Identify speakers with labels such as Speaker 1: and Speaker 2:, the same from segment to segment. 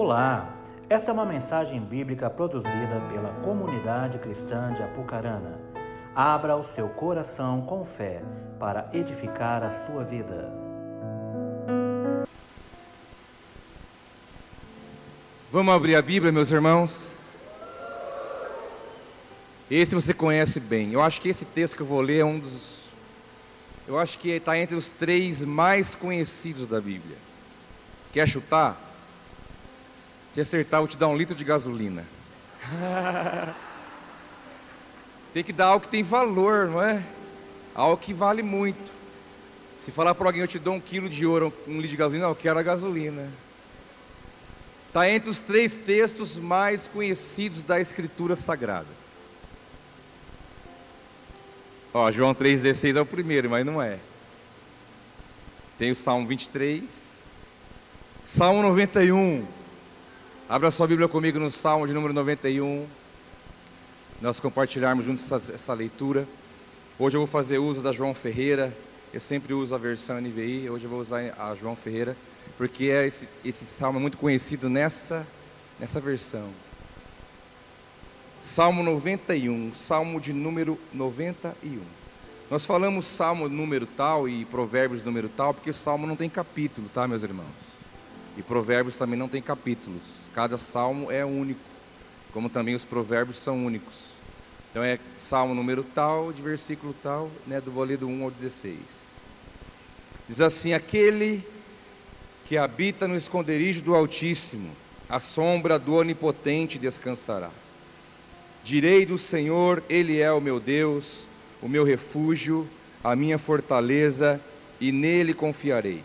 Speaker 1: Olá, esta é uma mensagem bíblica produzida pela comunidade cristã de Apucarana. Abra o seu coração com fé para edificar a sua vida.
Speaker 2: Vamos abrir a Bíblia, meus irmãos? Esse você conhece bem. Eu acho que esse texto que eu vou ler é um dos. Eu acho que está entre os três mais conhecidos da Bíblia. Quer chutar? Se acertar, eu vou te dar um litro de gasolina. tem que dar algo que tem valor, não é? Algo que vale muito. Se falar para alguém, eu te dou um quilo de ouro, um litro de gasolina, não, eu quero a gasolina. Está entre os três textos mais conhecidos da Escritura Sagrada. Ó, João 3,16 é o primeiro, mas não é. Tem o Salmo 23. Salmo 91. Abra sua Bíblia comigo no Salmo de número 91. Nós compartilharmos juntos essa, essa leitura. Hoje eu vou fazer uso da João Ferreira. Eu sempre uso a versão NVI. Hoje eu vou usar a João Ferreira. Porque é esse, esse salmo é muito conhecido nessa, nessa versão. Salmo 91, Salmo de número 91. Nós falamos Salmo número tal e Provérbios número tal, porque Salmo não tem capítulo, tá, meus irmãos? E Provérbios também não tem capítulos. Cada salmo é único, como também os provérbios são únicos. Então é Salmo número tal, de versículo tal, né, do vou ler do 1 ao 16. Diz assim: Aquele que habita no esconderijo do Altíssimo, a sombra do Onipotente descansará. Direi do Senhor, Ele é o meu Deus, o meu refúgio, a minha fortaleza, e nele confiarei.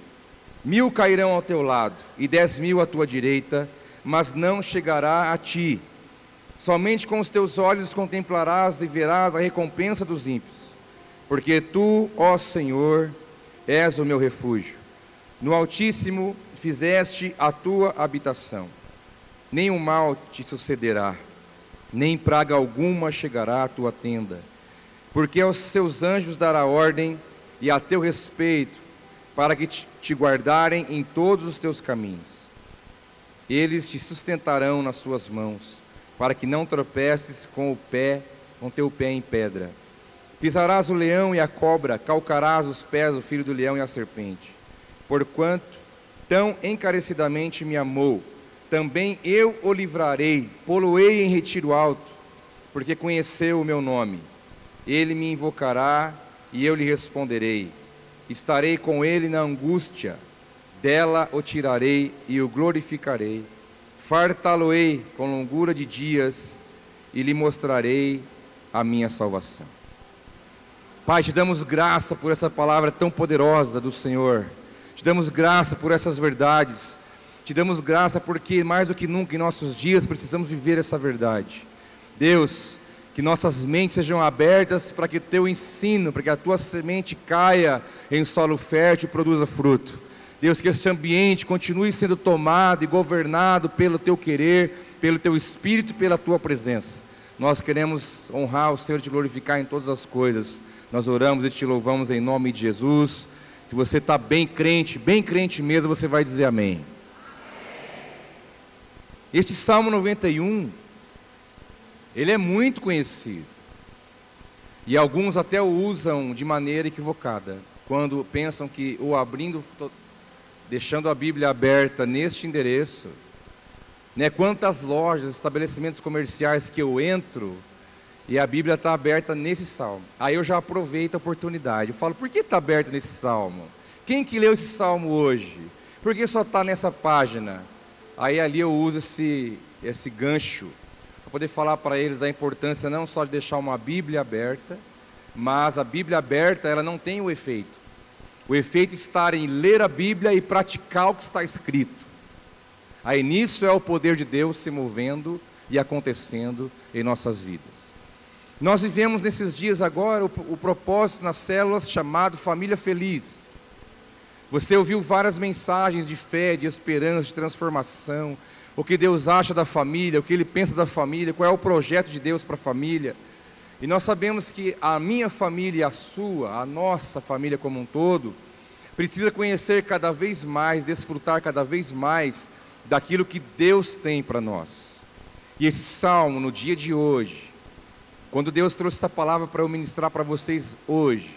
Speaker 2: Mil cairão ao teu lado e dez mil à tua direita, mas não chegará a ti. Somente com os teus olhos contemplarás e verás a recompensa dos ímpios, porque tu, ó Senhor, és o meu refúgio. No Altíssimo fizeste a tua habitação, nenhum mal te sucederá nem praga alguma chegará à tua tenda, porque aos seus anjos dará ordem e a teu respeito, para que te guardarem em todos os teus caminhos. Eles te sustentarão nas suas mãos, para que não tropeces com o pé, com teu pé em pedra. Pisarás o leão e a cobra, calcarás os pés do filho do leão e a serpente. Porquanto tão encarecidamente me amou, também eu o livrarei, poloei em retiro alto, porque conheceu o meu nome. Ele me invocará e eu lhe responderei. Estarei com ele na angústia, dela o tirarei e o glorificarei. Fartá-lo-ei com longura de dias e lhe mostrarei a minha salvação. Pai, te damos graça por essa palavra tão poderosa do Senhor. Te damos graça por essas verdades te damos graça porque mais do que nunca em nossos dias precisamos viver essa verdade. Deus, que nossas mentes sejam abertas para que o teu ensino, para que a tua semente caia em solo fértil e produza fruto. Deus, que este ambiente continue sendo tomado e governado pelo teu querer, pelo teu espírito e pela tua presença. Nós queremos honrar o Senhor e te glorificar em todas as coisas. Nós oramos e te louvamos em nome de Jesus. Se você está bem crente, bem crente mesmo, você vai dizer amém. Este Salmo 91, ele é muito conhecido. E alguns até o usam de maneira equivocada, quando pensam que o abrindo, deixando a Bíblia aberta neste endereço, né, quantas lojas, estabelecimentos comerciais que eu entro e a Bíblia está aberta nesse salmo. Aí eu já aproveito a oportunidade. Eu falo, por que está aberto nesse salmo? Quem que leu esse salmo hoje? Por que só está nessa página? Aí ali eu uso esse, esse gancho para poder falar para eles da importância não só de deixar uma Bíblia aberta, mas a Bíblia aberta ela não tem o efeito. O efeito está em ler a Bíblia e praticar o que está escrito. Aí nisso é o poder de Deus se movendo e acontecendo em nossas vidas. Nós vivemos nesses dias agora o, o propósito nas células chamado Família Feliz. Você ouviu várias mensagens de fé, de esperança, de transformação, o que Deus acha da família, o que Ele pensa da família, qual é o projeto de Deus para a família. E nós sabemos que a minha família, a sua, a nossa família como um todo, precisa conhecer cada vez mais, desfrutar cada vez mais daquilo que Deus tem para nós. E esse salmo, no dia de hoje, quando Deus trouxe essa palavra para eu ministrar para vocês hoje,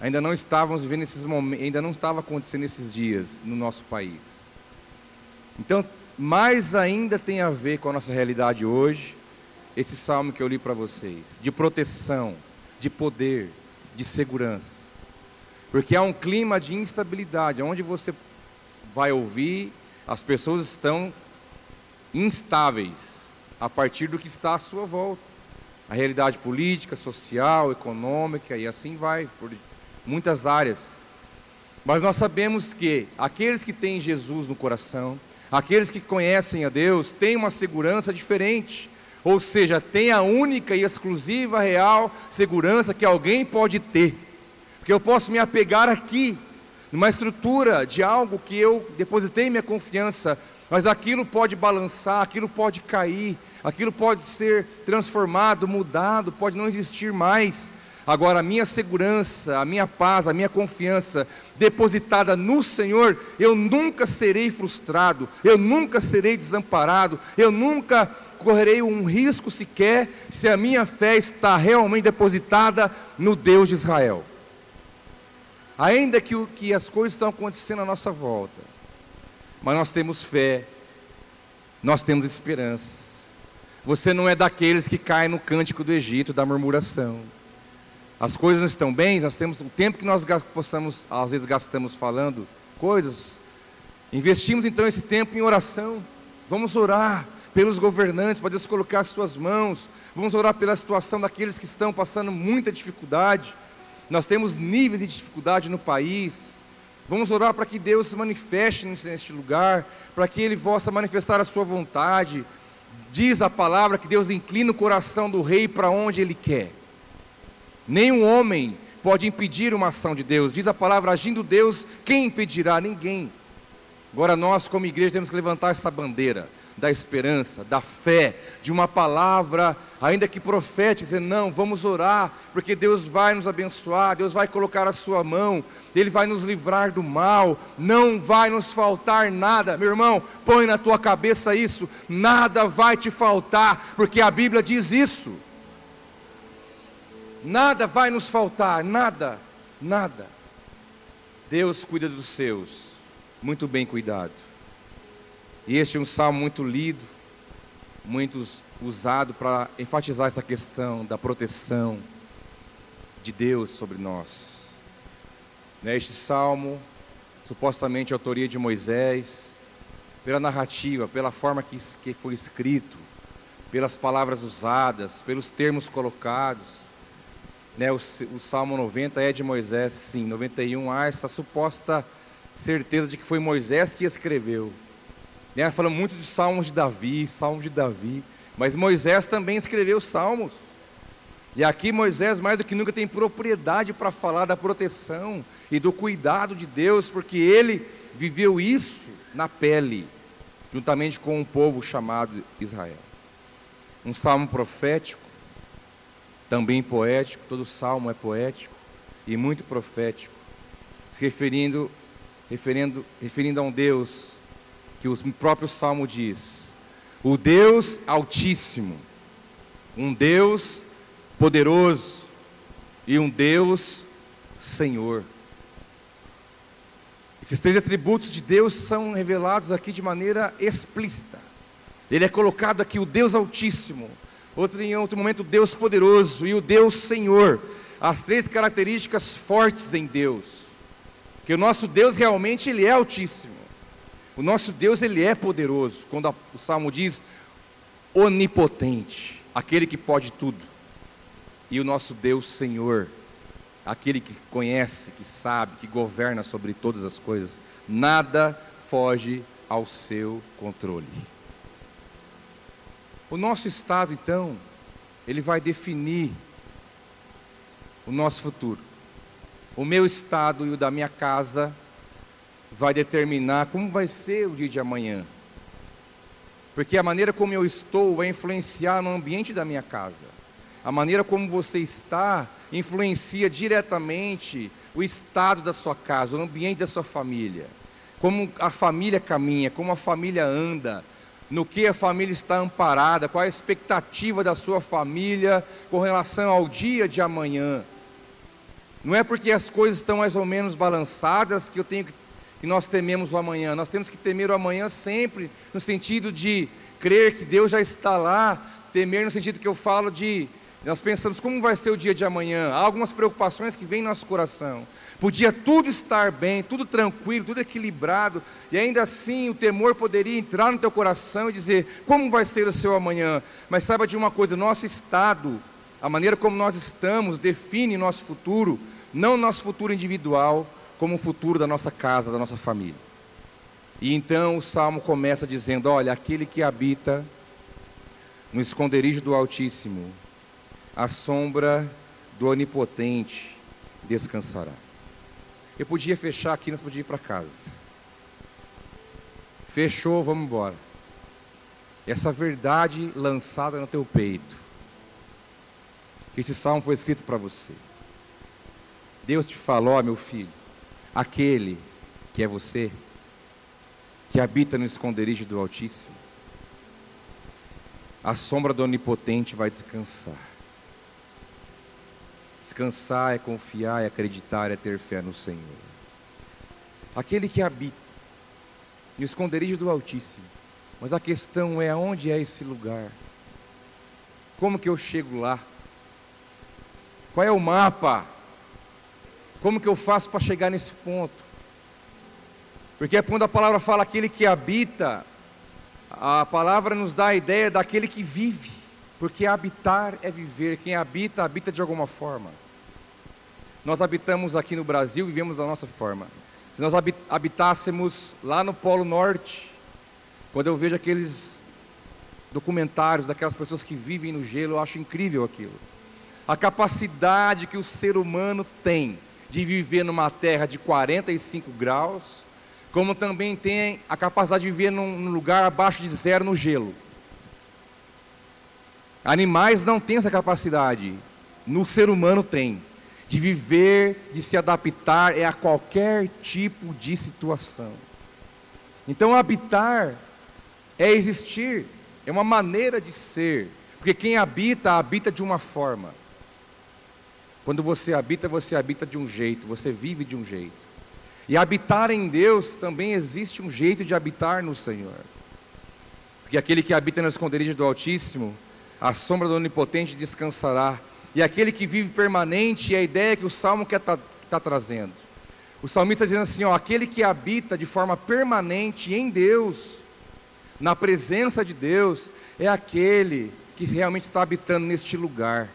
Speaker 2: ainda não estávamos vivendo esses momentos, ainda não estava acontecendo esses dias no nosso país. Então, mais ainda tem a ver com a nossa realidade hoje, esse salmo que eu li para vocês, de proteção, de poder, de segurança. Porque há um clima de instabilidade, onde você vai ouvir, as pessoas estão instáveis a partir do que está à sua volta. A realidade política, social, econômica e assim vai, por muitas áreas. Mas nós sabemos que aqueles que têm Jesus no coração, aqueles que conhecem a Deus, têm uma segurança diferente. Ou seja, tem a única e exclusiva real segurança que alguém pode ter. Porque eu posso me apegar aqui, numa estrutura de algo que eu depositei minha confiança, mas aquilo pode balançar, aquilo pode cair, aquilo pode ser transformado, mudado, pode não existir mais. Agora, a minha segurança, a minha paz, a minha confiança depositada no Senhor, eu nunca serei frustrado, eu nunca serei desamparado, eu nunca correrei um risco sequer se a minha fé está realmente depositada no Deus de Israel. Ainda que, o, que as coisas estão acontecendo à nossa volta, mas nós temos fé, nós temos esperança. Você não é daqueles que caem no cântico do Egito, da murmuração. As coisas não estão bem, nós temos o tempo que nós possamos, às vezes gastamos falando coisas. Investimos então esse tempo em oração. Vamos orar, pelos governantes, para Deus colocar as suas mãos. Vamos orar pela situação daqueles que estão passando muita dificuldade. Nós temos níveis de dificuldade no país. Vamos orar para que Deus se manifeste neste lugar, para que Ele possa manifestar a sua vontade. Diz a palavra que Deus inclina o coração do rei para onde Ele quer. Nenhum homem pode impedir uma ação de Deus. Diz a palavra, agindo Deus, quem impedirá? Ninguém. Agora nós, como igreja, temos que levantar essa bandeira da esperança, da fé, de uma palavra, ainda que profética, dizer: não, vamos orar, porque Deus vai nos abençoar, Deus vai colocar a sua mão, Ele vai nos livrar do mal, não vai nos faltar nada. Meu irmão, põe na tua cabeça isso: nada vai te faltar, porque a Bíblia diz isso. Nada vai nos faltar, nada, nada. Deus cuida dos seus, muito bem cuidado. E este é um salmo muito lido, muito usado para enfatizar essa questão da proteção de Deus sobre nós. Neste salmo, supostamente autoria de Moisés, pela narrativa, pela forma que, que foi escrito, pelas palavras usadas, pelos termos colocados. Né, o, o Salmo 90 é de Moisés, sim. 91 há essa suposta certeza de que foi Moisés que escreveu. Né? Falamos muito de salmos de Davi, salmos de Davi. Mas Moisés também escreveu salmos. E aqui Moisés, mais do que nunca, tem propriedade para falar da proteção e do cuidado de Deus, porque ele viveu isso na pele, juntamente com um povo chamado Israel. Um salmo profético, também poético, todo salmo é poético e muito profético, se referindo, referindo, referindo a um Deus que o próprio Salmo diz: O Deus Altíssimo, um Deus poderoso e um Deus Senhor. Esses três atributos de Deus são revelados aqui de maneira explícita. Ele é colocado aqui o Deus Altíssimo, outro em outro momento Deus poderoso e o Deus Senhor. As três características fortes em Deus. Que o nosso Deus realmente ele é altíssimo. O nosso Deus, ele é poderoso. Quando o Salmo diz onipotente, aquele que pode tudo. E o nosso Deus, Senhor, aquele que conhece, que sabe, que governa sobre todas as coisas. Nada foge ao seu controle. O nosso estado, então, ele vai definir o nosso futuro. O meu estado e o da minha casa vai determinar como vai ser o dia de amanhã. Porque a maneira como eu estou vai influenciar no ambiente da minha casa. A maneira como você está influencia diretamente o estado da sua casa, o ambiente da sua família. Como a família caminha, como a família anda, no que a família está amparada, qual a expectativa da sua família com relação ao dia de amanhã. Não é porque as coisas estão mais ou menos balançadas que eu tenho que nós tememos o amanhã. Nós temos que temer o amanhã sempre no sentido de crer que Deus já está lá, temer no sentido que eu falo de nós pensamos como vai ser o dia de amanhã. Há algumas preocupações que vêm no nosso coração. Podia tudo estar bem, tudo tranquilo, tudo equilibrado, e ainda assim o temor poderia entrar no teu coração e dizer: como vai ser o seu amanhã? Mas saiba de uma coisa: nosso estado, a maneira como nós estamos, define nosso futuro, não nosso futuro individual, como o futuro da nossa casa, da nossa família. E então o salmo começa dizendo: Olha, aquele que habita no esconderijo do Altíssimo, a sombra do Onipotente descansará. Eu podia fechar aqui, nós podíamos ir para casa. Fechou, vamos embora. Essa verdade lançada no teu peito. Esse salmo foi escrito para você. Deus te falou, meu filho, aquele que é você, que habita no esconderijo do Altíssimo, a sombra do Onipotente vai descansar. Descansar é confiar, é acreditar, é ter fé no Senhor. Aquele que habita no esconderijo do Altíssimo. Mas a questão é aonde é esse lugar? Como que eu chego lá? Qual é o mapa? Como que eu faço para chegar nesse ponto? Porque quando a palavra fala aquele que habita, a palavra nos dá a ideia daquele que vive. Porque habitar é viver, quem habita, habita de alguma forma. Nós habitamos aqui no Brasil, vivemos da nossa forma. Se nós habitássemos lá no Polo Norte, quando eu vejo aqueles documentários daquelas pessoas que vivem no gelo, eu acho incrível aquilo. A capacidade que o ser humano tem de viver numa terra de 45 graus, como também tem a capacidade de viver num lugar abaixo de zero no gelo. Animais não têm essa capacidade, no ser humano tem, de viver, de se adaptar é a qualquer tipo de situação. Então, habitar é existir, é uma maneira de ser, porque quem habita, habita de uma forma. Quando você habita, você habita de um jeito, você vive de um jeito. E habitar em Deus também existe um jeito de habitar no Senhor. Porque aquele que habita no esconderijo do Altíssimo, a sombra do Onipotente descansará. E aquele que vive permanente, é a ideia que o Salmo quer tá, tá trazendo. O salmista está dizendo assim: ó, aquele que habita de forma permanente em Deus, na presença de Deus, é aquele que realmente está habitando neste lugar.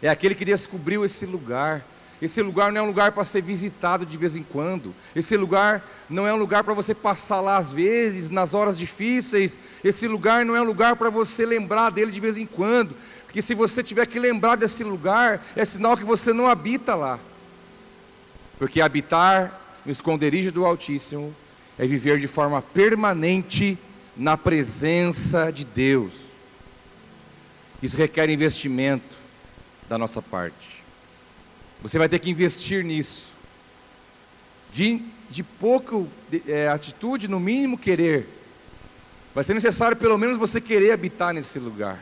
Speaker 2: É aquele que descobriu esse lugar. Esse lugar não é um lugar para ser visitado de vez em quando. Esse lugar não é um lugar para você passar lá às vezes, nas horas difíceis. Esse lugar não é um lugar para você lembrar dele de vez em quando. Porque se você tiver que lembrar desse lugar, é sinal que você não habita lá. Porque habitar no esconderijo do Altíssimo é viver de forma permanente na presença de Deus. Isso requer investimento da nossa parte. Você vai ter que investir nisso. De, de pouco de, é, atitude, no mínimo querer. Vai ser necessário pelo menos você querer habitar nesse lugar.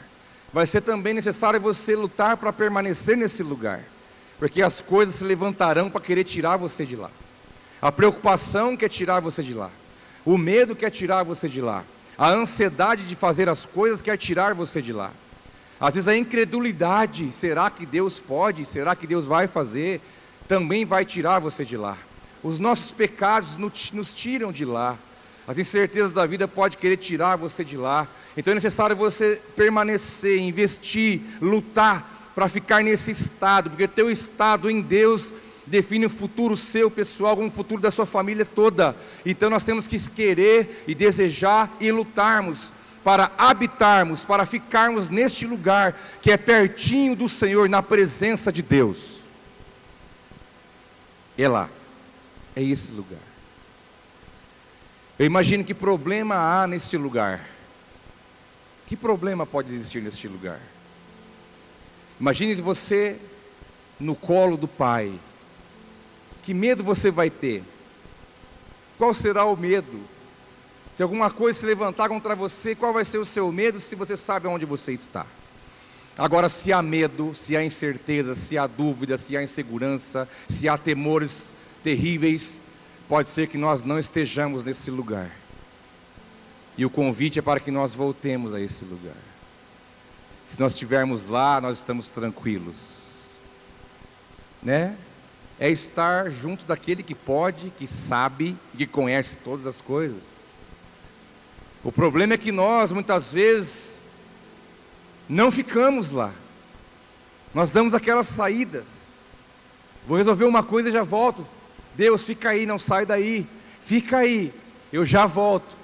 Speaker 2: Vai ser também necessário você lutar para permanecer nesse lugar. Porque as coisas se levantarão para querer tirar você de lá. A preocupação quer tirar você de lá. O medo quer tirar você de lá. A ansiedade de fazer as coisas quer tirar você de lá. Às vezes a incredulidade, será que Deus pode? Será que Deus vai fazer? Também vai tirar você de lá. Os nossos pecados nos tiram de lá. As incertezas da vida podem querer tirar você de lá. Então é necessário você permanecer, investir, lutar para ficar nesse estado, porque teu estado em Deus define o futuro seu pessoal, como o futuro da sua família toda. Então nós temos que querer e desejar e lutarmos para habitarmos, para ficarmos neste lugar que é pertinho do Senhor, na presença de Deus. É lá, é esse lugar. Eu imagino que problema há neste lugar. Que problema pode existir neste lugar? Imagine você no colo do Pai. Que medo você vai ter? Qual será o medo? Se alguma coisa se levantar contra você, qual vai ser o seu medo se você sabe onde você está? Agora, se há medo, se há incerteza, se há dúvida, se há insegurança, se há temores terríveis, pode ser que nós não estejamos nesse lugar. E o convite é para que nós voltemos a esse lugar. Se nós estivermos lá, nós estamos tranquilos. Né? É estar junto daquele que pode, que sabe e que conhece todas as coisas. O problema é que nós, muitas vezes, não ficamos lá. Nós damos aquelas saídas. Vou resolver uma coisa e já volto. Deus, fica aí, não sai daí. Fica aí, eu já volto.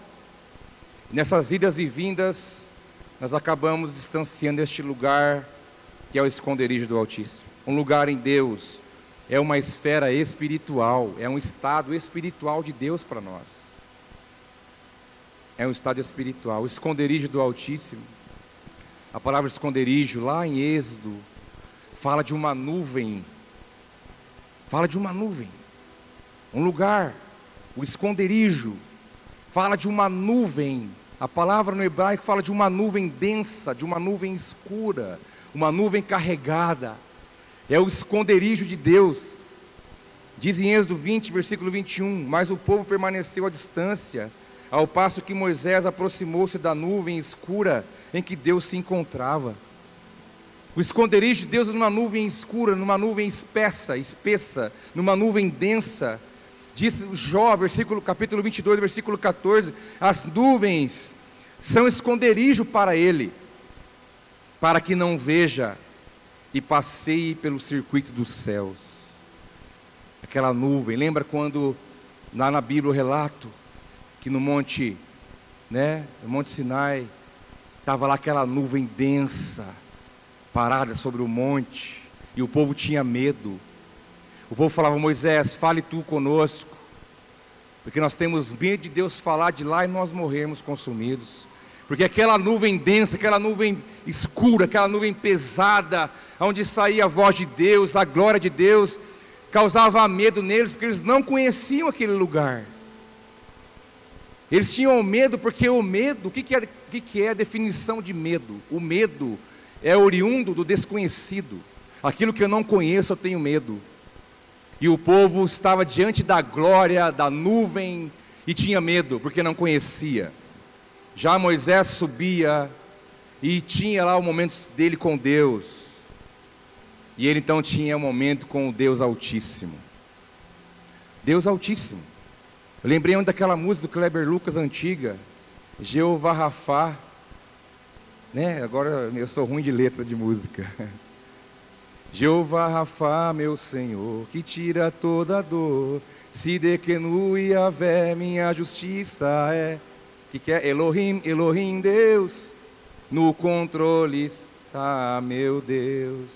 Speaker 2: Nessas idas e vindas, nós acabamos distanciando este lugar que é o esconderijo do Altíssimo. Um lugar em Deus, é uma esfera espiritual, é um estado espiritual de Deus para nós é um estado espiritual. O esconderijo do Altíssimo. A palavra esconderijo, lá em Êxodo, fala de uma nuvem. Fala de uma nuvem. Um lugar. O esconderijo. Fala de uma nuvem. A palavra no hebraico fala de uma nuvem densa, de uma nuvem escura, uma nuvem carregada. É o esconderijo de Deus. Diz em Êxodo 20, versículo 21: Mas o povo permaneceu à distância ao passo que Moisés aproximou-se da nuvem escura em que Deus se encontrava. O esconderijo de Deus numa nuvem escura, numa nuvem espessa, espessa, numa nuvem densa. Diz Jó, versículo, capítulo 22, versículo 14: As nuvens são esconderijo para ele, para que não veja e passeie pelo circuito dos céus. Aquela nuvem, lembra quando lá na Bíblia o relato que no monte, né, no monte Sinai, estava lá aquela nuvem densa, parada sobre o monte, e o povo tinha medo. O povo falava, Moisés, fale tu conosco, porque nós temos medo de Deus falar de lá e nós morrermos consumidos. Porque aquela nuvem densa, aquela nuvem escura, aquela nuvem pesada, onde saía a voz de Deus, a glória de Deus, causava medo neles, porque eles não conheciam aquele lugar. Eles tinham medo porque o medo, o que, que, é, que, que é a definição de medo? O medo é oriundo do desconhecido. Aquilo que eu não conheço, eu tenho medo. E o povo estava diante da glória, da nuvem, e tinha medo, porque não conhecia. Já Moisés subia e tinha lá o momento dele com Deus. E ele então tinha o um momento com o Deus Altíssimo. Deus Altíssimo. Eu lembrei onde daquela música do Kleber Lucas antiga, Jeová Rafá. Né? Agora eu sou ruim de letra de música. Jeová Rafá, meu Senhor, que tira toda dor. Se dequenue a vé, minha justiça é. Que que é? Elohim, Elohim, Deus. No controle está, meu Deus.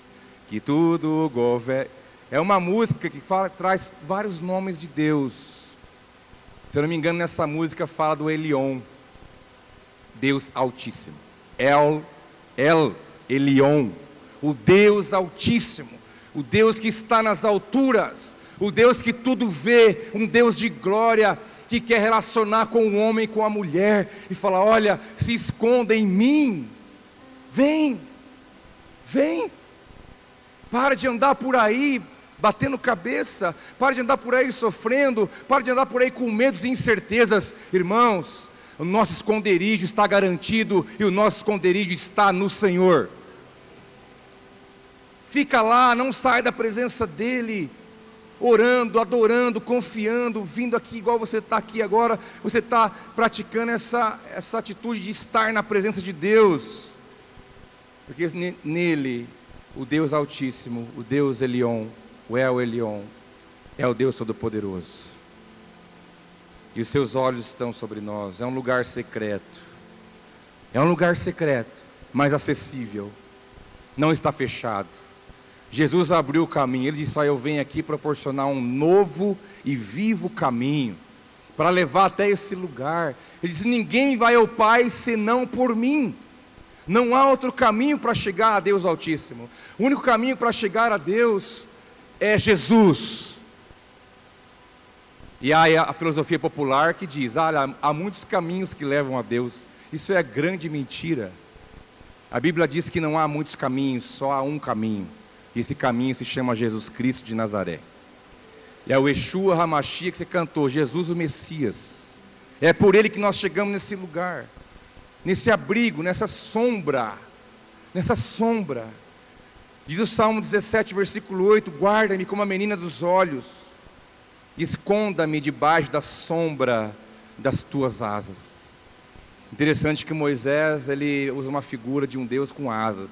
Speaker 2: Que tudo governa. É uma música que fala, traz vários nomes de Deus se eu não me engano, nessa música fala do Elion, Deus Altíssimo. El, El, Elion, o Deus Altíssimo, o Deus que está nas alturas, o Deus que tudo vê, um Deus de glória, que quer relacionar com o homem com a mulher, e falar: olha, se esconda em mim, vem, vem, para de andar por aí batendo cabeça, pare de andar por aí sofrendo, pare de andar por aí com medos e incertezas. Irmãos, o nosso esconderijo está garantido e o nosso esconderijo está no Senhor. Fica lá, não sai da presença dEle, orando, adorando, confiando, vindo aqui igual você está aqui agora, você está praticando essa, essa atitude de estar na presença de Deus, porque nele, o Deus Altíssimo, o Deus Elion, o El Elion é o Deus Todo-Poderoso. E os seus olhos estão sobre nós. É um lugar secreto. É um lugar secreto, mas acessível. Não está fechado. Jesus abriu o caminho. Ele disse: ah, Eu venho aqui proporcionar um novo e vivo caminho para levar até esse lugar. Ele disse: Ninguém vai ao Pai senão por mim. Não há outro caminho para chegar a Deus Altíssimo. O único caminho para chegar a Deus é Jesus. E há a filosofia popular que diz: olha, há muitos caminhos que levam a Deus. Isso é grande mentira. A Bíblia diz que não há muitos caminhos, só há um caminho. E esse caminho se chama Jesus Cristo de Nazaré. E é o Yeshua Hamashia que você cantou, Jesus o Messias. É por ele que nós chegamos nesse lugar nesse abrigo, nessa sombra, nessa sombra. Diz o Salmo 17, versículo 8: Guarda-me como a menina dos olhos, esconda-me debaixo da sombra das tuas asas. Interessante que Moisés ele usa uma figura de um Deus com asas.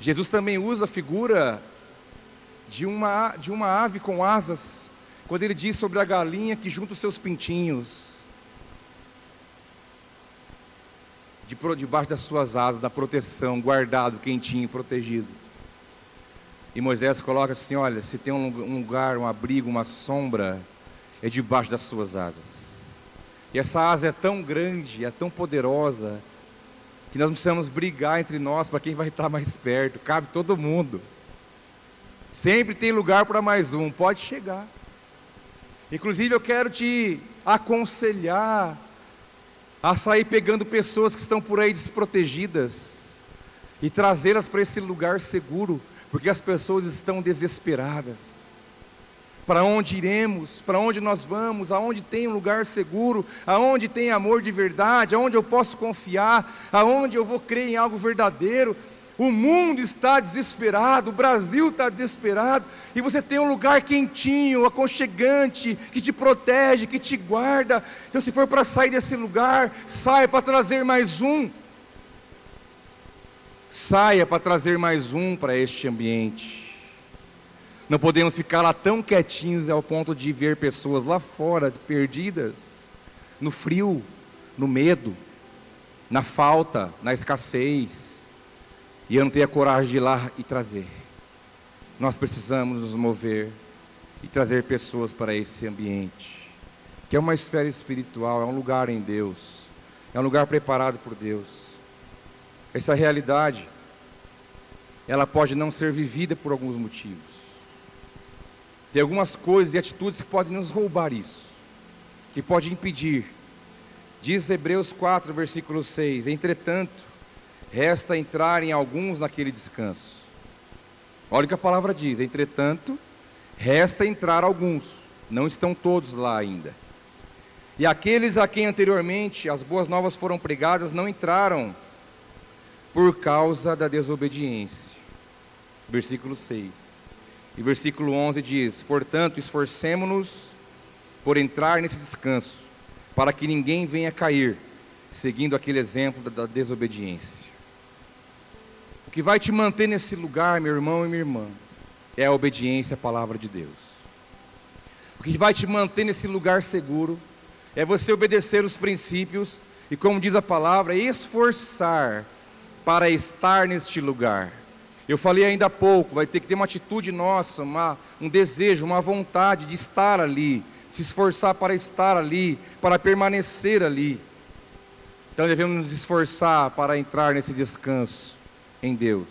Speaker 2: Jesus também usa a figura de uma, de uma ave com asas, quando ele diz sobre a galinha que junta os seus pintinhos. De, debaixo das suas asas, da proteção, guardado, quentinho, protegido. E Moisés coloca assim: olha, se tem um lugar, um abrigo, uma sombra, é debaixo das suas asas. E essa asa é tão grande, é tão poderosa, que nós precisamos brigar entre nós para quem vai estar mais perto. Cabe todo mundo. Sempre tem lugar para mais um, pode chegar. Inclusive, eu quero te aconselhar a sair pegando pessoas que estão por aí desprotegidas e trazê-las para esse lugar seguro, porque as pessoas estão desesperadas. Para onde iremos? Para onde nós vamos? Aonde tem um lugar seguro? Aonde tem amor de verdade? Aonde eu posso confiar? Aonde eu vou crer em algo verdadeiro? O mundo está desesperado, o Brasil está desesperado, e você tem um lugar quentinho, aconchegante, que te protege, que te guarda. Então, se for para sair desse lugar, saia para trazer mais um. Saia para trazer mais um para este ambiente. Não podemos ficar lá tão quietinhos ao ponto de ver pessoas lá fora perdidas, no frio, no medo, na falta, na escassez e eu não tenho a coragem de ir lá e trazer. Nós precisamos nos mover e trazer pessoas para esse ambiente, que é uma esfera espiritual, é um lugar em Deus, é um lugar preparado por Deus. Essa realidade, ela pode não ser vivida por alguns motivos. Tem algumas coisas e atitudes que podem nos roubar isso, que pode impedir. Diz Hebreus 4, versículo 6: Entretanto, resta entrar em alguns naquele descanso. Olha o que a palavra diz: entretanto, resta entrar alguns, não estão todos lá ainda. E aqueles a quem anteriormente as boas novas foram pregadas não entraram por causa da desobediência. Versículo 6. E versículo 11 diz: Portanto, esforcemo-nos por entrar nesse descanso, para que ninguém venha cair, seguindo aquele exemplo da desobediência que vai te manter nesse lugar, meu irmão e minha irmã, é a obediência à palavra de Deus. O que vai te manter nesse lugar seguro é você obedecer os princípios e, como diz a palavra, esforçar para estar neste lugar. Eu falei ainda há pouco, vai ter que ter uma atitude nossa, uma, um desejo, uma vontade de estar ali, se esforçar para estar ali, para permanecer ali. Então devemos nos esforçar para entrar nesse descanso em Deus,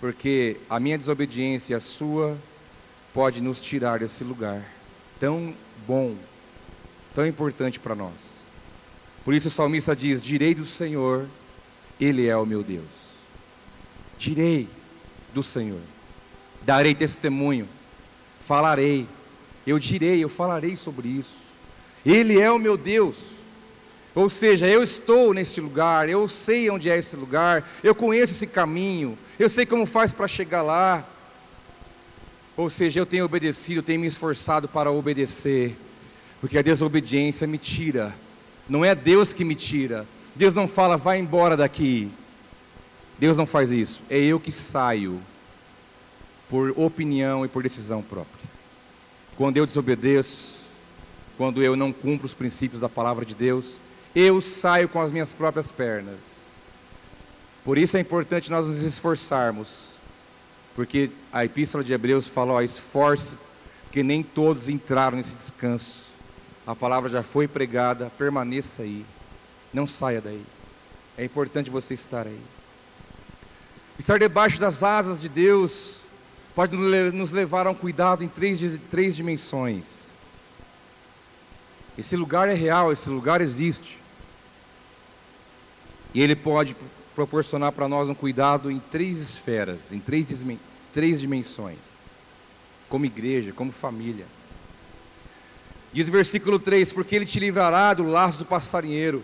Speaker 2: porque a minha desobediência e a sua pode nos tirar desse lugar tão bom, tão importante para nós. Por isso o salmista diz: Direi do Senhor, Ele é o meu Deus. Direi do Senhor, darei testemunho, falarei, eu direi, eu falarei sobre isso. Ele é o meu Deus. Ou seja, eu estou nesse lugar, eu sei onde é esse lugar, eu conheço esse caminho, eu sei como faz para chegar lá. Ou seja, eu tenho obedecido, eu tenho me esforçado para obedecer, porque a desobediência me tira, não é Deus que me tira. Deus não fala, vai embora daqui. Deus não faz isso, é eu que saio, por opinião e por decisão própria. Quando eu desobedeço, quando eu não cumpro os princípios da palavra de Deus, Eu saio com as minhas próprias pernas. Por isso é importante nós nos esforçarmos. Porque a epístola de Hebreus fala: esforce, porque nem todos entraram nesse descanso. A palavra já foi pregada, permaneça aí. Não saia daí. É importante você estar aí. Estar debaixo das asas de Deus pode nos levar a um cuidado em três, três dimensões. Esse lugar é real, esse lugar existe. E ele pode proporcionar para nós um cuidado em três esferas, em três, três dimensões. Como igreja, como família. Diz o versículo 3: Porque ele te livrará do laço do passarinheiro.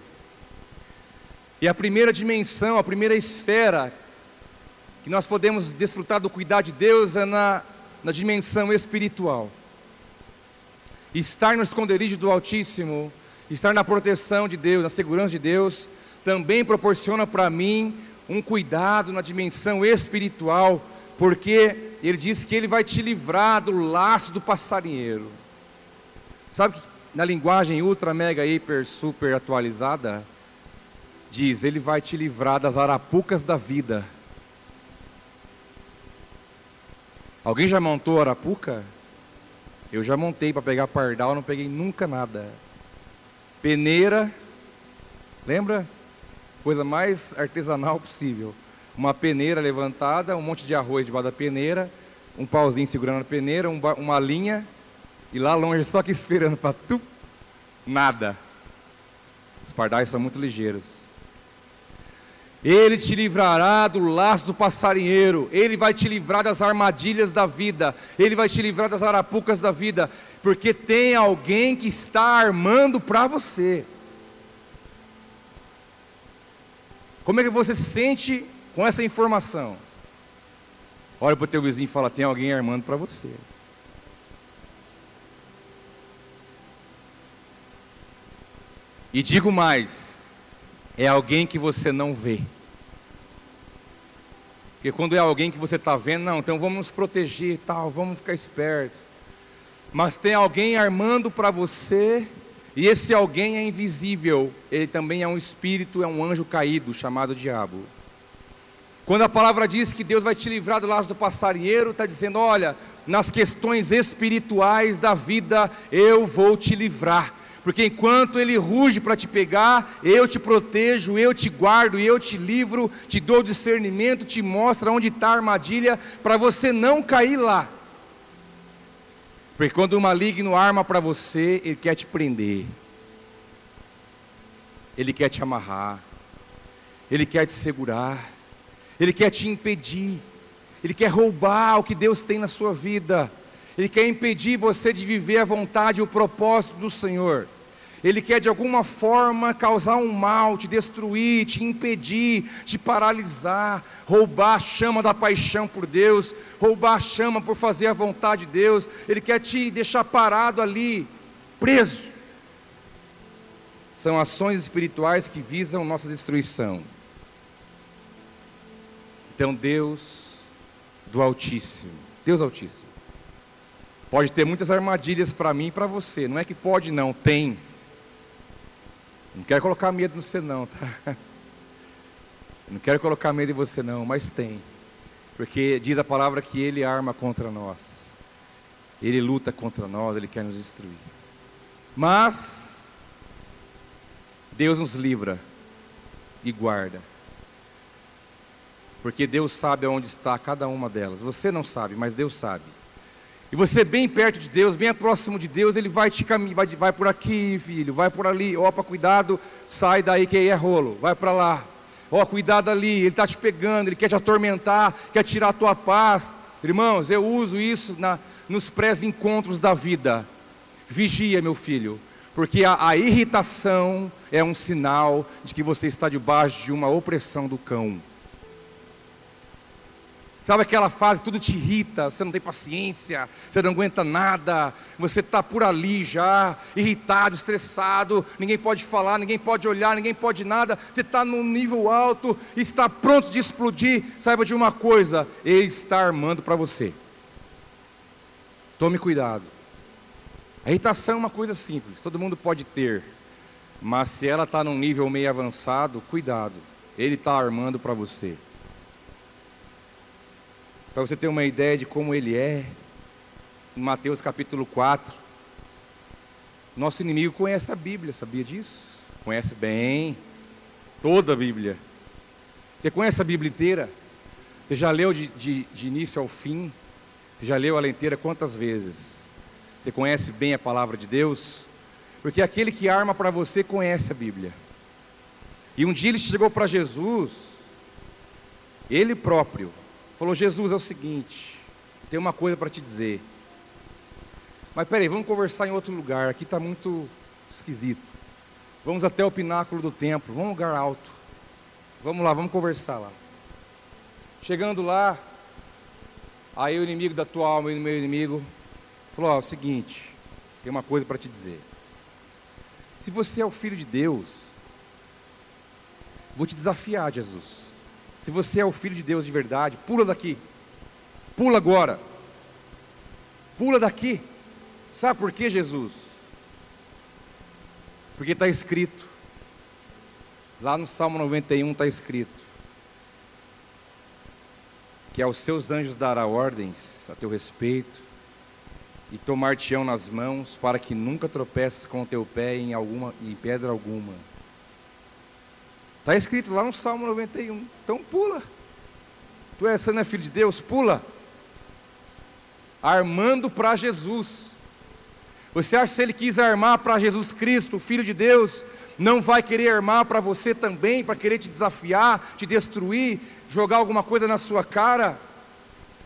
Speaker 2: E a primeira dimensão, a primeira esfera que nós podemos desfrutar do cuidado de Deus é na, na dimensão espiritual. Estar no esconderijo do Altíssimo, estar na proteção de Deus, na segurança de Deus, também proporciona para mim um cuidado na dimensão espiritual, porque ele diz que ele vai te livrar do laço do passarinheiro. Sabe que na linguagem ultra, mega, hiper, super atualizada, diz: Ele vai te livrar das arapucas da vida. Alguém já montou arapuca? Eu já montei para pegar pardal, não peguei nunca nada. Peneira, lembra? Coisa mais artesanal possível. Uma peneira levantada, um monte de arroz debaixo da peneira, um pauzinho segurando a peneira, um, uma linha, e lá longe só que esperando para tu, nada. Os pardais são muito ligeiros. Ele te livrará do laço do passarinheiro, Ele vai te livrar das armadilhas da vida, Ele vai te livrar das arapucas da vida, porque tem alguém que está armando para você. Como é que você se sente com essa informação? Olha para o teu vizinho e fala: tem alguém armando para você. E digo mais: é alguém que você não vê. Porque quando é alguém que você está vendo, não, então vamos nos proteger e tal, vamos ficar esperto. Mas tem alguém armando para você e esse alguém é invisível, ele também é um espírito, é um anjo caído, chamado diabo. Quando a palavra diz que Deus vai te livrar do laço do passarinheiro, está dizendo: olha, nas questões espirituais da vida, eu vou te livrar. Porque enquanto ele ruge para te pegar, eu te protejo, eu te guardo, eu te livro, te dou discernimento, te mostro onde está a armadilha, para você não cair lá. Porque quando o maligno arma para você, ele quer te prender. Ele quer te amarrar. Ele quer te segurar. Ele quer te impedir. Ele quer roubar o que Deus tem na sua vida. Ele quer impedir você de viver a vontade e o propósito do Senhor. Ele quer de alguma forma causar um mal, te destruir, te impedir, te paralisar, roubar a chama da paixão por Deus, roubar a chama por fazer a vontade de Deus. Ele quer te deixar parado ali, preso. São ações espirituais que visam nossa destruição. Então, Deus do Altíssimo, Deus Altíssimo, pode ter muitas armadilhas para mim e para você. Não é que pode, não, tem. Não quero colocar medo no você não, tá? Não quero colocar medo em você não, mas tem. Porque diz a palavra que ele arma contra nós. Ele luta contra nós, ele quer nos destruir. Mas Deus nos livra e guarda. Porque Deus sabe onde está cada uma delas. Você não sabe, mas Deus sabe. E você bem perto de Deus, bem próximo de Deus, Ele vai te caminhar, vai, vai por aqui, filho, vai por ali, opa, cuidado, sai daí que aí é rolo, vai para lá. Ó, cuidado ali, Ele está te pegando, Ele quer te atormentar, quer tirar a tua paz. Irmãos, eu uso isso na, nos pré-encontros da vida. Vigia, meu filho, porque a, a irritação é um sinal de que você está debaixo de uma opressão do cão. Sabe aquela fase, tudo te irrita, você não tem paciência, você não aguenta nada, você está por ali já, irritado, estressado, ninguém pode falar, ninguém pode olhar, ninguém pode nada, você está num nível alto, está pronto de explodir. Saiba de uma coisa, Ele está armando para você. Tome cuidado. A irritação é uma coisa simples, todo mundo pode ter. Mas se ela está num nível meio avançado, cuidado, ele está armando para você. Para você ter uma ideia de como ele é, em Mateus capítulo 4, nosso inimigo conhece a Bíblia, sabia disso? Conhece bem, toda a Bíblia. Você conhece a Bíblia inteira? Você já leu de, de, de início ao fim? Você já leu ela inteira quantas vezes? Você conhece bem a palavra de Deus? Porque aquele que arma para você conhece a Bíblia. E um dia ele chegou para Jesus, ele próprio, falou: Jesus, é o seguinte, tem uma coisa para te dizer. Mas peraí, vamos conversar em outro lugar, aqui está muito esquisito. Vamos até o pináculo do templo, vamos um lugar alto. Vamos lá, vamos conversar lá. Chegando lá, aí o inimigo da tua alma e o meu inimigo falou: é o seguinte, tem uma coisa para te dizer. Se você é o filho de Deus, vou te desafiar, Jesus. Se você é o filho de Deus de verdade, pula daqui. Pula agora. Pula daqui. Sabe por quê, Jesus? Porque está escrito. Lá no Salmo 91 está escrito que aos seus anjos dará ordens a teu respeito e tomar-te-ão nas mãos para que nunca tropeces com o teu pé em, alguma, em pedra alguma. Está escrito lá no Salmo 91. Então pula. Tu é, não é filho de Deus? Pula. Armando para Jesus. Você acha que se ele quis armar para Jesus Cristo, Filho de Deus, não vai querer armar para você também, para querer te desafiar, te destruir, jogar alguma coisa na sua cara.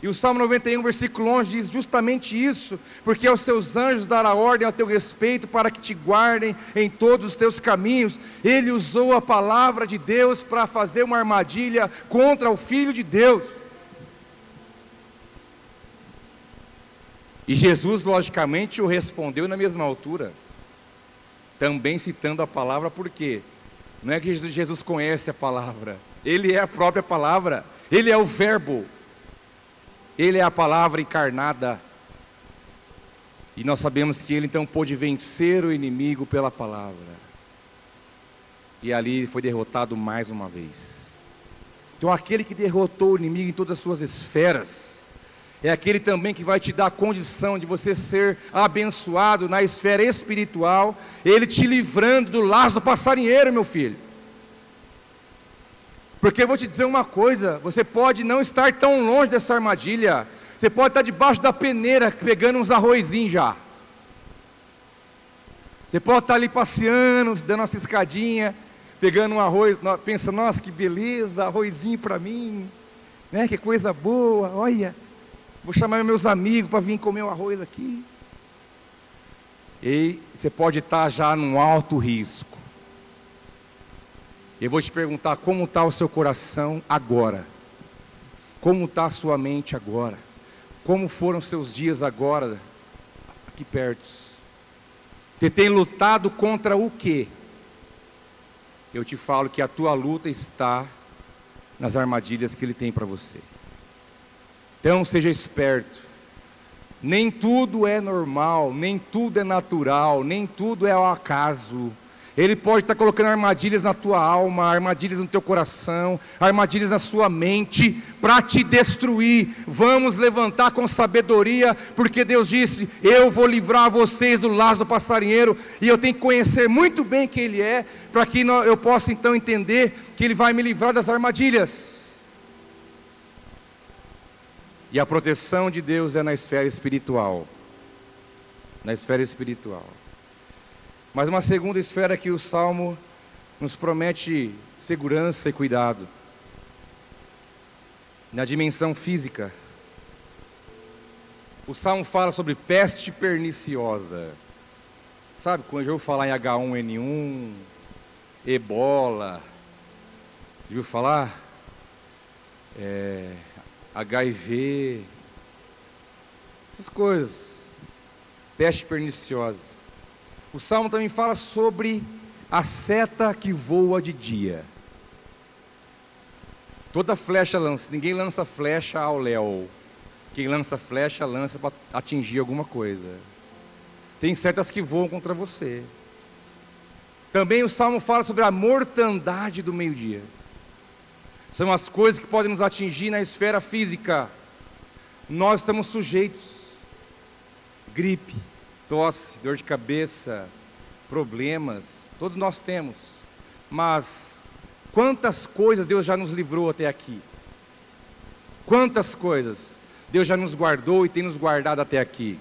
Speaker 2: E o Salmo 91, versículo 11 diz justamente isso, porque aos seus anjos dará ordem a teu respeito para que te guardem em todos os teus caminhos. Ele usou a palavra de Deus para fazer uma armadilha contra o Filho de Deus. E Jesus, logicamente, o respondeu na mesma altura, também citando a palavra, porque não é que Jesus conhece a palavra, ele é a própria palavra, Ele é o Verbo, Ele é a palavra encarnada. E nós sabemos que Ele então pôde vencer o inimigo pela palavra. E ali foi derrotado mais uma vez. Então, aquele que derrotou o inimigo em todas as suas esferas, é aquele também que vai te dar a condição de você ser abençoado na esfera espiritual, ele te livrando do laço do passarinheiro, meu filho. Porque eu vou te dizer uma coisa: você pode não estar tão longe dessa armadilha. Você pode estar debaixo da peneira pegando uns arrozinhos já. Você pode estar ali passeando, dando uma ciscadinha, pegando um arroz, pensa, nossa, que beleza, arrozinho para mim, né? Que coisa boa, olha, vou chamar meus amigos para vir comer o arroz aqui. E você pode estar já num alto risco. Eu vou te perguntar como está o seu coração agora. Como está a sua mente agora? Como foram seus dias agora, aqui perto? Você tem lutado contra o quê? Eu te falo que a tua luta está nas armadilhas que ele tem para você. Então seja esperto. Nem tudo é normal, nem tudo é natural, nem tudo é ao acaso. Ele pode estar colocando armadilhas na tua alma, armadilhas no teu coração, armadilhas na sua mente, para te destruir. Vamos levantar com sabedoria, porque Deus disse: Eu vou livrar vocês do laço do passarinheiro, e eu tenho que conhecer muito bem quem Ele é, para que eu possa então entender que Ele vai me livrar das armadilhas. E a proteção de Deus é na esfera espiritual. Na esfera espiritual. Mas uma segunda esfera que o Salmo nos promete segurança e cuidado. Na dimensão física. O Salmo fala sobre peste perniciosa. Sabe, quando eu falar em H1N1, ebola, viu falar? É, HIV, essas coisas. Peste perniciosa. O salmo também fala sobre a seta que voa de dia. Toda flecha lança, ninguém lança flecha ao léu. Quem lança flecha, lança para atingir alguma coisa. Tem setas que voam contra você. Também o salmo fala sobre a mortandade do meio-dia. São as coisas que podem nos atingir na esfera física. Nós estamos sujeitos. Gripe, tosse, dor de cabeça, problemas, todos nós temos. Mas quantas coisas Deus já nos livrou até aqui? Quantas coisas Deus já nos guardou e tem nos guardado até aqui?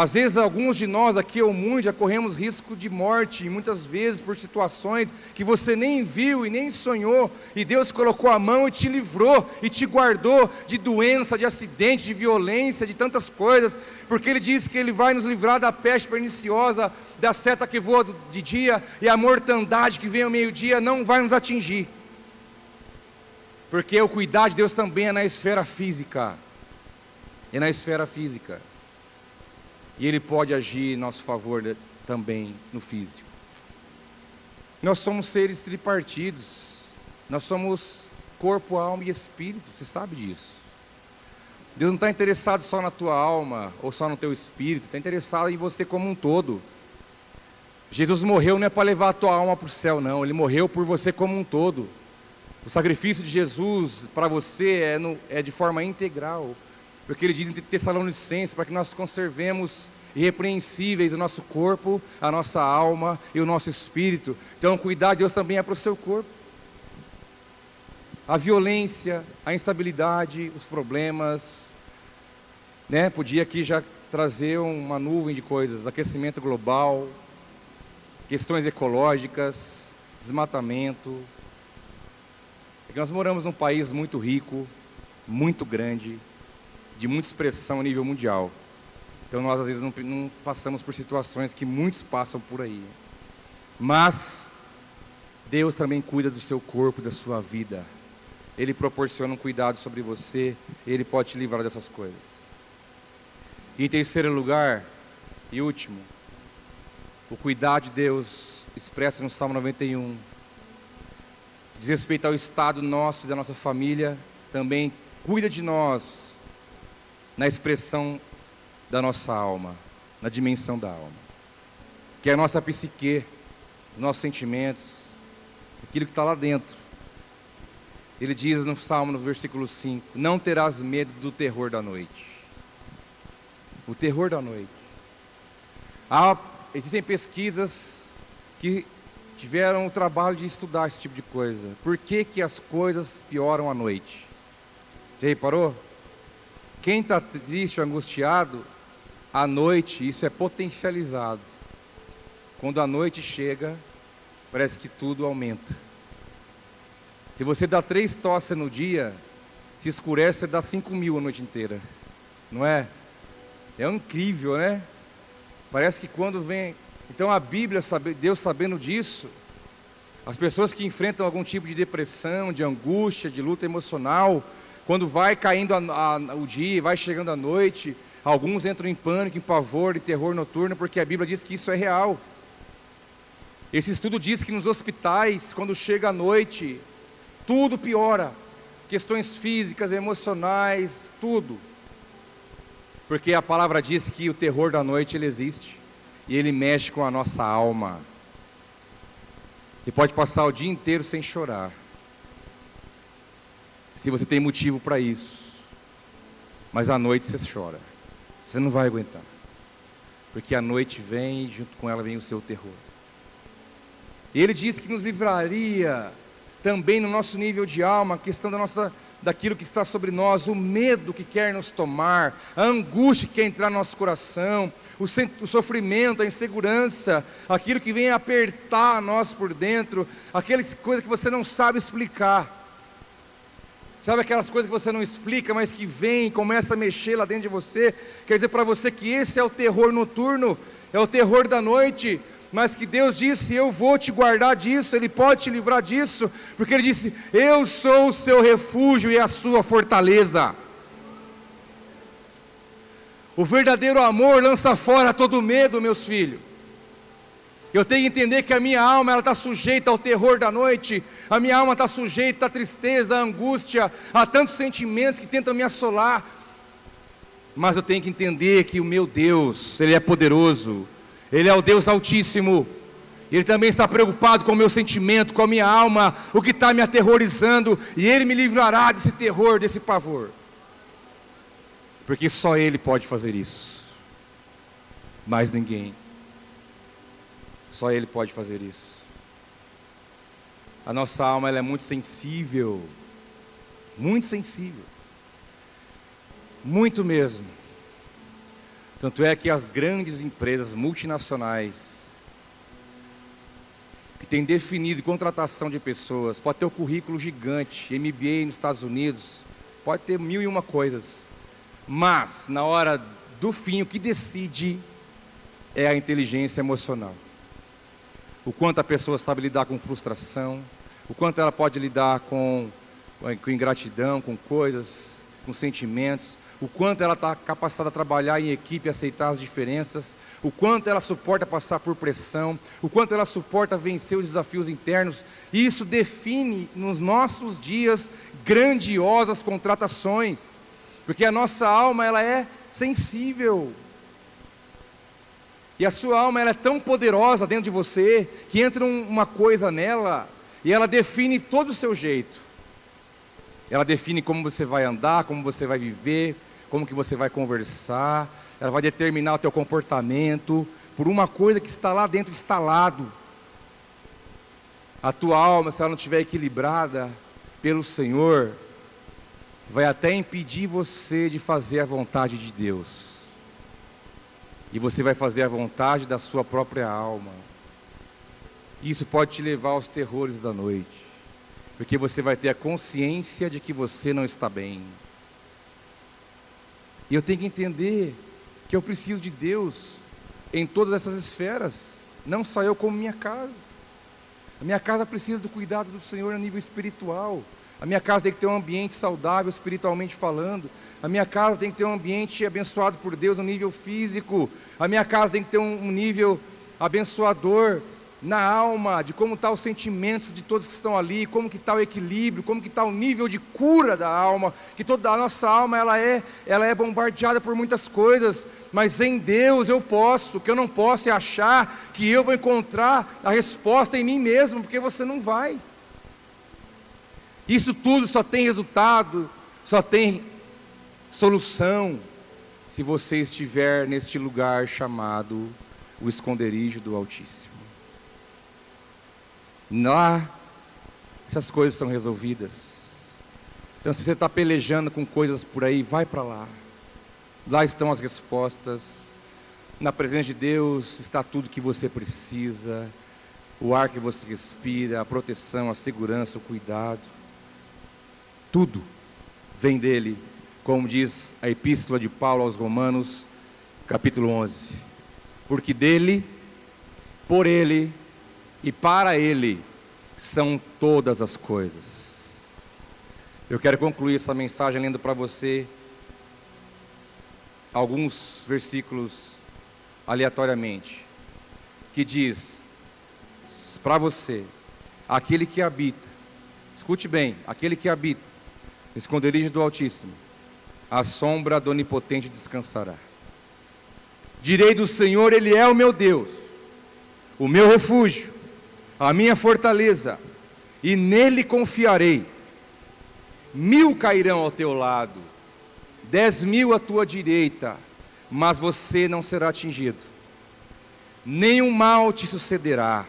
Speaker 2: Às vezes, alguns de nós aqui ou muitos já corremos risco de morte, muitas vezes por situações que você nem viu e nem sonhou, e Deus colocou a mão e te livrou e te guardou de doença, de acidente, de violência, de tantas coisas, porque Ele diz que Ele vai nos livrar da peste perniciosa, da seta que voa de dia, e a mortandade que vem ao meio-dia não vai nos atingir, porque o cuidar de Deus também é na esfera física, é na esfera física. E Ele pode agir em nosso favor também no físico. Nós somos seres tripartidos. Nós somos corpo, alma e espírito. Você sabe disso. Deus não está interessado só na tua alma ou só no teu espírito. Está interessado em você como um todo. Jesus morreu não é para levar a tua alma para o céu, não. Ele morreu por você como um todo. O sacrifício de Jesus para você é, no, é de forma integral. Porque ele diz em Tessalonicenses para que nós conservemos irrepreensíveis o nosso corpo, a nossa alma e o nosso espírito. Então, cuidar de Deus também é para o seu corpo. A violência, a instabilidade, os problemas, né? Podia aqui já trazer uma nuvem de coisas, aquecimento global, questões ecológicas, desmatamento. É nós moramos num país muito rico, muito grande, de muita expressão a nível mundial. Então nós às vezes não, não passamos por situações que muitos passam por aí. Mas Deus também cuida do seu corpo, da sua vida. Ele proporciona um cuidado sobre você, ele pode te livrar dessas coisas. E em terceiro lugar, e último, o cuidado de Deus expresso no Salmo 91 diz respeito ao estado nosso e da nossa família, também cuida de nós na expressão da nossa alma, na dimensão da alma, que é a nossa psique, os nossos sentimentos, aquilo que está lá dentro. Ele diz no Salmo, no versículo 5: Não terás medo do terror da noite. O terror da noite. Há, existem pesquisas que tiveram o trabalho de estudar esse tipo de coisa. Por que, que as coisas pioram à noite? Já reparou? Quem está triste angustiado, à noite isso é potencializado. Quando a noite chega, parece que tudo aumenta. Se você dá três tossas no dia, se escurece, você dá cinco mil a noite inteira. Não é? É incrível, né? Parece que quando vem. Então a Bíblia, Deus sabendo disso, as pessoas que enfrentam algum tipo de depressão, de angústia, de luta emocional, quando vai caindo a, a, o dia, vai chegando a noite, alguns entram em pânico, em pavor e terror noturno, porque a Bíblia diz que isso é real. Esse estudo diz que nos hospitais, quando chega a noite, tudo piora. Questões físicas, emocionais, tudo. Porque a palavra diz que o terror da noite ele existe e ele mexe com a nossa alma. Você pode passar o dia inteiro sem chorar se você tem motivo para isso. Mas à noite você chora. Você não vai aguentar. Porque a noite vem e junto com ela vem o seu terror. E ele disse que nos livraria também no nosso nível de alma, a questão da nossa daquilo que está sobre nós, o medo que quer nos tomar, a angústia que quer entrar no nosso coração, o, o sofrimento, a insegurança, aquilo que vem apertar nós por dentro, aquela coisa que você não sabe explicar. Sabe aquelas coisas que você não explica, mas que vem e começa a mexer lá dentro de você? Quer dizer para você que esse é o terror noturno, é o terror da noite, mas que Deus disse: Eu vou te guardar disso, Ele pode te livrar disso, porque Ele disse: Eu sou o seu refúgio e a sua fortaleza. O verdadeiro amor lança fora todo medo, meus filhos. Eu tenho que entender que a minha alma ela está sujeita ao terror da noite, a minha alma está sujeita à tristeza, à angústia, a tantos sentimentos que tentam me assolar. Mas eu tenho que entender que o meu Deus, Ele é poderoso, Ele é o Deus Altíssimo, Ele também está preocupado com o meu sentimento, com a minha alma, o que está me aterrorizando, e Ele me livrará desse terror, desse pavor. Porque só Ele pode fazer isso, mais ninguém. Só Ele pode fazer isso. A nossa alma ela é muito sensível, muito sensível, muito mesmo. Tanto é que as grandes empresas multinacionais que tem definido contratação de pessoas, pode ter o um currículo gigante, MBA nos Estados Unidos, pode ter mil e uma coisas, mas na hora do fim o que decide é a inteligência emocional. O quanto a pessoa sabe lidar com frustração, o quanto ela pode lidar com, com ingratidão, com coisas, com sentimentos, o quanto ela está capacitada a trabalhar em equipe, aceitar as diferenças, o quanto ela suporta passar por pressão, o quanto ela suporta vencer os desafios internos. Isso define nos nossos dias grandiosas contratações, porque a nossa alma ela é sensível. E a sua alma é tão poderosa dentro de você que entra uma coisa nela e ela define todo o seu jeito. Ela define como você vai andar, como você vai viver, como que você vai conversar, ela vai determinar o teu comportamento por uma coisa que está lá dentro instalado. A tua alma, se ela não estiver equilibrada pelo Senhor, vai até impedir você de fazer a vontade de Deus. E você vai fazer a vontade da sua própria alma. Isso pode te levar aos terrores da noite, porque você vai ter a consciência de que você não está bem. E eu tenho que entender que eu preciso de Deus em todas essas esferas, não só eu como minha casa. A minha casa precisa do cuidado do Senhor a nível espiritual. A minha casa tem que ter um ambiente saudável espiritualmente falando. A minha casa tem que ter um ambiente abençoado por Deus no nível físico. A minha casa tem que ter um nível abençoador na alma, de como estão tá os sentimentos de todos que estão ali, como que está o equilíbrio, como que está o nível de cura da alma, que toda a nossa alma ela é, ela é bombardeada por muitas coisas, mas em Deus eu posso, o que eu não posso é achar que eu vou encontrar a resposta em mim mesmo, porque você não vai. Isso tudo só tem resultado, só tem solução, se você estiver neste lugar chamado o esconderijo do Altíssimo. Lá, essas coisas são resolvidas. Então, se você está pelejando com coisas por aí, vai para lá. Lá estão as respostas. Na presença de Deus está tudo que você precisa: o ar que você respira, a proteção, a segurança, o cuidado. Tudo vem dele, como diz a epístola de Paulo aos Romanos, capítulo 11. Porque dele, por ele e para Ele são todas as coisas. Eu quero concluir essa mensagem lendo para você alguns versículos aleatoriamente, que diz para você, aquele que habita, escute bem, aquele que habita, esconderijo do Altíssimo, a sombra do Onipotente descansará. Direi do Senhor, Ele é o meu Deus, o meu refúgio a minha fortaleza, e nele confiarei. Mil cairão ao teu lado, dez mil à tua direita, mas você não será atingido. Nenhum mal te sucederá,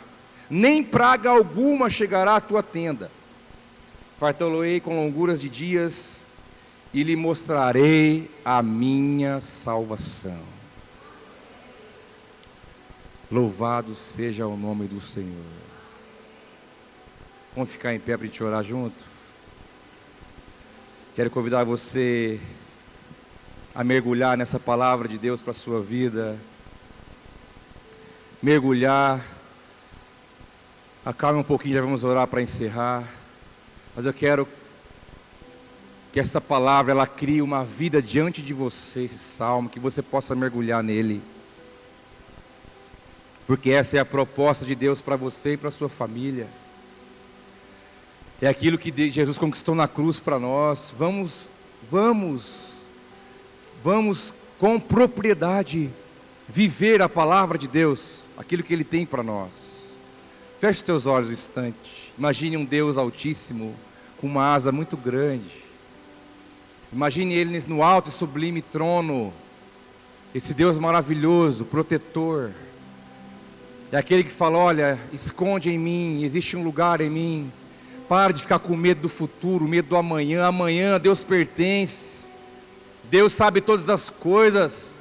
Speaker 2: nem praga alguma chegará à tua tenda. Fartoloei com longuras de dias e lhe mostrarei a minha salvação. Louvado seja o nome do Senhor. Vamos ficar em pé para a gente orar junto? Quero convidar você a mergulhar nessa palavra de Deus para a sua vida. Mergulhar. Acalme um pouquinho, já vamos orar para encerrar. Mas eu quero que essa palavra ela crie uma vida diante de você, esse salmo, que você possa mergulhar nele. Porque essa é a proposta de Deus para você e para sua família. É aquilo que Jesus conquistou na cruz para nós. Vamos, vamos, vamos com propriedade viver a palavra de Deus, aquilo que Ele tem para nós. Feche os teus olhos um instante. Imagine um Deus altíssimo, com uma asa muito grande. Imagine Ele no alto e sublime trono. Esse Deus maravilhoso, protetor. É aquele que fala: Olha, esconde em mim, existe um lugar em mim. Para de ficar com medo do futuro, medo do amanhã. Amanhã Deus pertence. Deus sabe todas as coisas.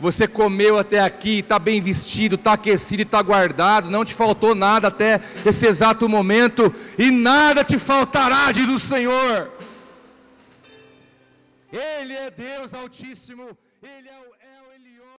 Speaker 2: Você comeu até aqui, está bem vestido, está aquecido e está guardado, não te faltou nada até esse exato momento, e nada te faltará, diz o Senhor. Ele é Deus Altíssimo, Ele é o.